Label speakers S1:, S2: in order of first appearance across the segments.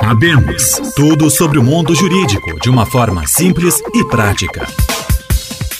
S1: Abemos tudo sobre o mundo jurídico de uma forma simples e prática.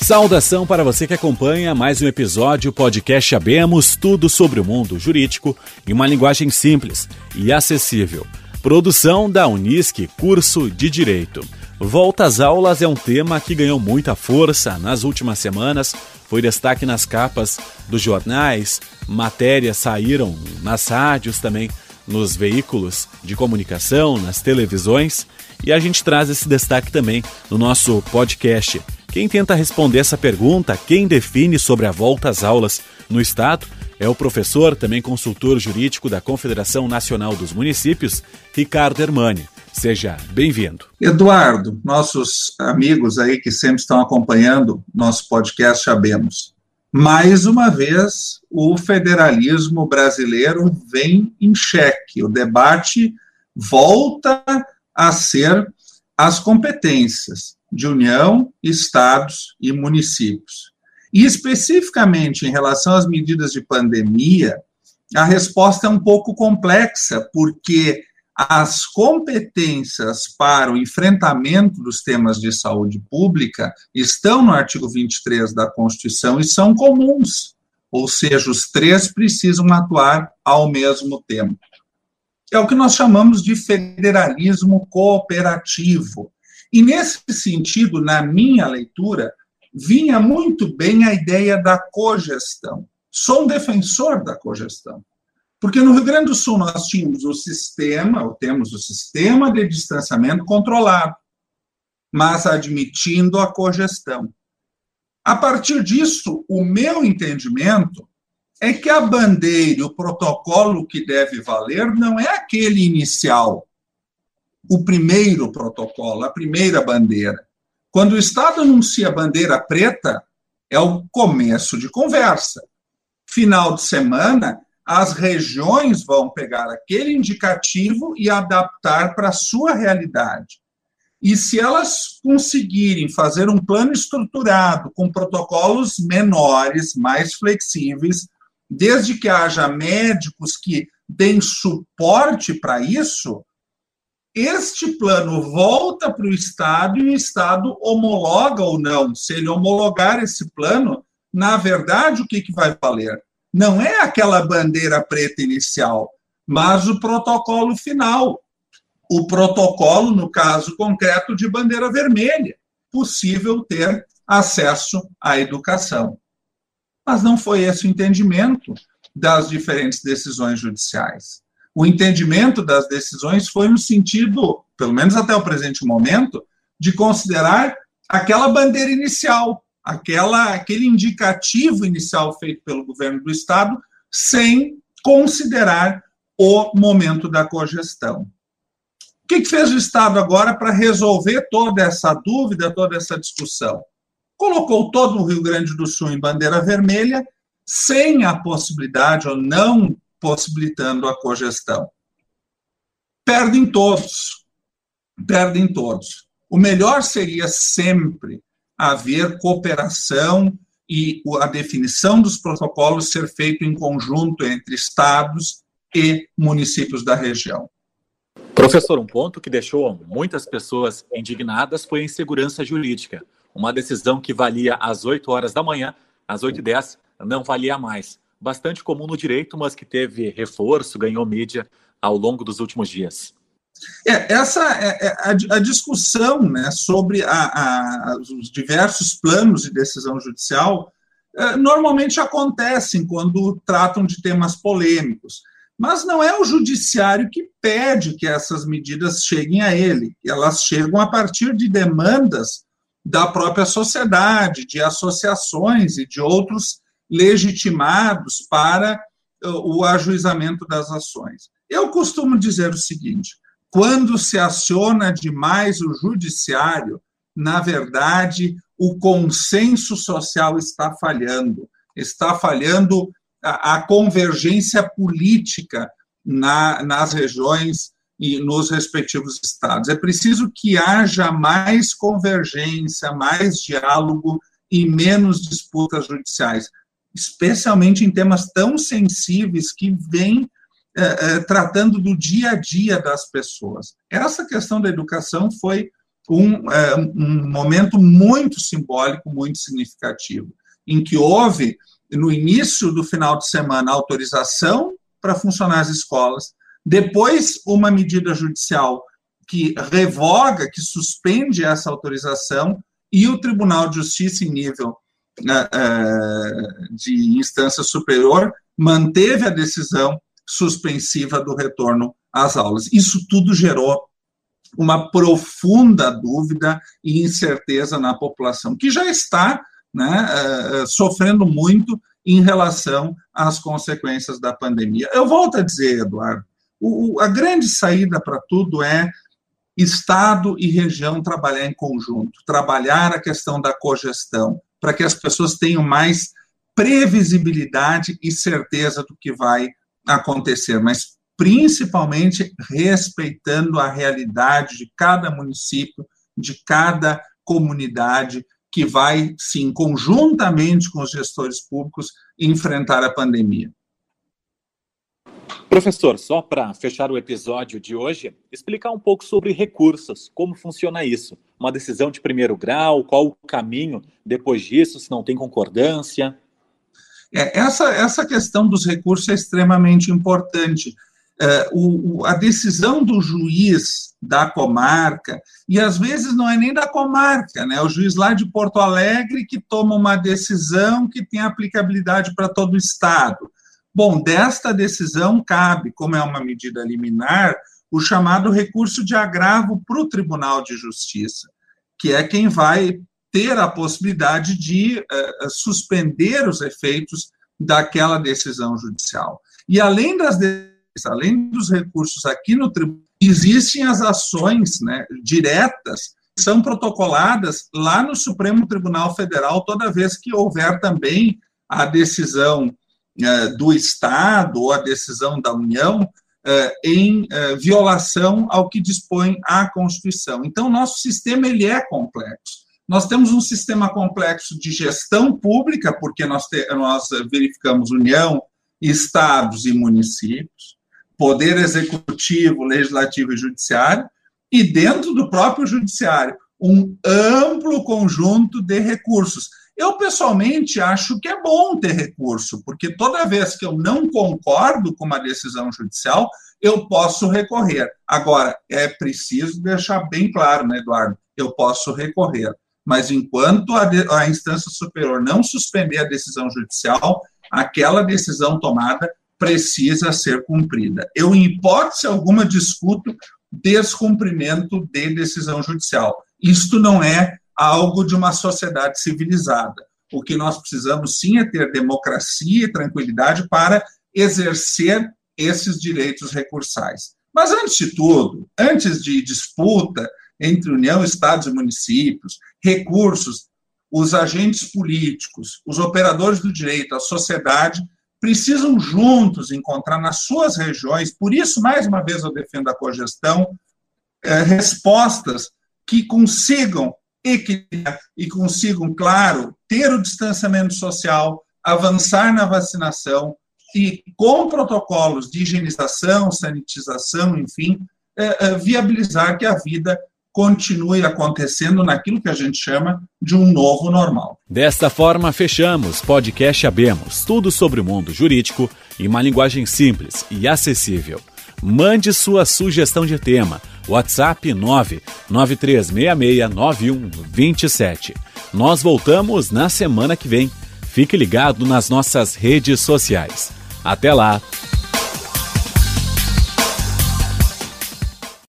S1: Saudação para você que acompanha mais um episódio podcast Abemos tudo sobre o mundo jurídico em uma linguagem simples e acessível. Produção da Unisque Curso de Direito. Volta às aulas é um tema que ganhou muita força nas últimas semanas, foi destaque nas capas dos jornais, matérias saíram nas rádios também, nos veículos de comunicação, nas televisões, e a gente traz esse destaque também no nosso podcast. Quem tenta responder essa pergunta, quem define sobre a volta às aulas no Estado, é o professor, também consultor jurídico da Confederação Nacional dos Municípios, Ricardo Hermani. Seja bem-vindo.
S2: Eduardo, nossos amigos aí que sempre estão acompanhando nosso podcast Sabemos. Mais uma vez, o federalismo brasileiro vem em xeque. O debate volta a ser as competências de União, estados e municípios. E especificamente em relação às medidas de pandemia, a resposta é um pouco complexa, porque as competências para o enfrentamento dos temas de saúde pública estão no artigo 23 da Constituição e são comuns, ou seja, os três precisam atuar ao mesmo tempo. É o que nós chamamos de federalismo cooperativo. E nesse sentido, na minha leitura, vinha muito bem a ideia da cogestão. Sou um defensor da cogestão. Porque no Rio Grande do Sul nós tínhamos o sistema, ou temos o sistema de distanciamento controlado, mas admitindo a cogestão. A partir disso, o meu entendimento é que a bandeira, o protocolo que deve valer não é aquele inicial, o primeiro protocolo, a primeira bandeira. Quando o Estado anuncia a bandeira preta, é o começo de conversa. Final de semana, as regiões vão pegar aquele indicativo e adaptar para a sua realidade. E se elas conseguirem fazer um plano estruturado com protocolos menores, mais flexíveis, desde que haja médicos que deem suporte para isso, este plano volta para o Estado e o Estado homologa ou não. Se ele homologar esse plano, na verdade, o que, que vai valer? Não é aquela bandeira preta inicial, mas o protocolo final. O protocolo, no caso concreto, de bandeira vermelha, possível ter acesso à educação. Mas não foi esse o entendimento das diferentes decisões judiciais o entendimento das decisões foi no sentido, pelo menos até o presente momento, de considerar aquela bandeira inicial, aquela, aquele indicativo inicial feito pelo governo do Estado, sem considerar o momento da cogestão. O que, que fez o Estado agora para resolver toda essa dúvida, toda essa discussão? Colocou todo o Rio Grande do Sul em bandeira vermelha, sem a possibilidade ou não possibilitando a cogestão. Perdem todos. Perdem todos. O melhor seria sempre haver cooperação e a definição dos protocolos ser feito em conjunto entre estados e municípios da região.
S1: Professor, um ponto que deixou muitas pessoas indignadas foi a insegurança jurídica. Uma decisão que valia às 8 horas da manhã, às 8 e 10 não valia mais bastante comum no direito, mas que teve reforço, ganhou mídia ao longo dos últimos dias.
S2: É, essa é, é a, a, discussão né, sobre a, a, os diversos planos de decisão judicial é, normalmente acontecem quando tratam de temas polêmicos. Mas não é o judiciário que pede que essas medidas cheguem a ele, elas chegam a partir de demandas da própria sociedade, de associações e de outros legitimados para o ajuizamento das ações. Eu costumo dizer o seguinte: quando se aciona demais o judiciário, na verdade, o consenso social está falhando, está falhando a, a convergência política na, nas regiões e nos respectivos estados. É preciso que haja mais convergência, mais diálogo e menos disputas judiciais especialmente em temas tão sensíveis que vêm é, é, tratando do dia a dia das pessoas. Essa questão da educação foi um, é, um momento muito simbólico, muito significativo, em que houve, no início do final de semana, autorização para funcionar as escolas, depois uma medida judicial que revoga, que suspende essa autorização, e o Tribunal de Justiça, em nível de instância superior, manteve a decisão suspensiva do retorno às aulas. Isso tudo gerou uma profunda dúvida e incerteza na população, que já está né, uh, sofrendo muito em relação às consequências da pandemia. Eu volto a dizer, Eduardo, o, a grande saída para tudo é Estado e região trabalhar em conjunto, trabalhar a questão da cogestão, para que as pessoas tenham mais previsibilidade e certeza do que vai acontecer, mas principalmente respeitando a realidade de cada município, de cada comunidade que vai, sim, conjuntamente com os gestores públicos, enfrentar a pandemia.
S1: Professor, só para fechar o episódio de hoje, explicar um pouco sobre recursos, como funciona isso. Uma decisão de primeiro grau, qual o caminho depois disso, se não tem concordância?
S2: É, essa, essa questão dos recursos é extremamente importante. É, o, a decisão do juiz da comarca, e às vezes não é nem da comarca, né? o juiz lá de Porto Alegre que toma uma decisão que tem aplicabilidade para todo o Estado. Bom, desta decisão cabe, como é uma medida liminar, o chamado recurso de agravo para o Tribunal de Justiça, que é quem vai ter a possibilidade de uh, suspender os efeitos daquela decisão judicial. E além das além dos recursos aqui no tribunal, existem as ações né, diretas que são protocoladas lá no Supremo Tribunal Federal toda vez que houver também a decisão uh, do Estado ou a decisão da União em violação ao que dispõe a Constituição. Então, nosso sistema ele é complexo. Nós temos um sistema complexo de gestão pública, porque nós, te, nós verificamos União, estados e municípios, poder executivo, legislativo e judiciário, e dentro do próprio judiciário, um amplo conjunto de recursos. Eu, pessoalmente, acho que é bom ter recurso, porque toda vez que eu não concordo com uma decisão judicial, eu posso recorrer. Agora, é preciso deixar bem claro, né, Eduardo? Eu posso recorrer mas enquanto a, a instância superior não suspender a decisão judicial, aquela decisão tomada precisa ser cumprida. Eu, em hipótese alguma, discuto descumprimento de decisão judicial. Isto não é algo de uma sociedade civilizada. O que nós precisamos, sim, é ter democracia e tranquilidade para exercer esses direitos recursais. Mas, antes de tudo, antes de disputa entre União, Estados e municípios, recursos, os agentes políticos, os operadores do direito, a sociedade, precisam juntos encontrar nas suas regiões, por isso, mais uma vez, eu defendo a cogestão, é, respostas que consigam equilibrar e consigam, claro, ter o distanciamento social, avançar na vacinação e com protocolos de higienização, sanitização, enfim, é, é, viabilizar que a vida continue acontecendo naquilo que a gente chama de um novo normal.
S1: Desta forma, fechamos podcast Abemos, tudo sobre o mundo jurídico em uma linguagem simples e acessível. Mande sua sugestão de tema. WhatsApp 993669127. Nós voltamos na semana que vem. Fique ligado nas nossas redes sociais. Até lá!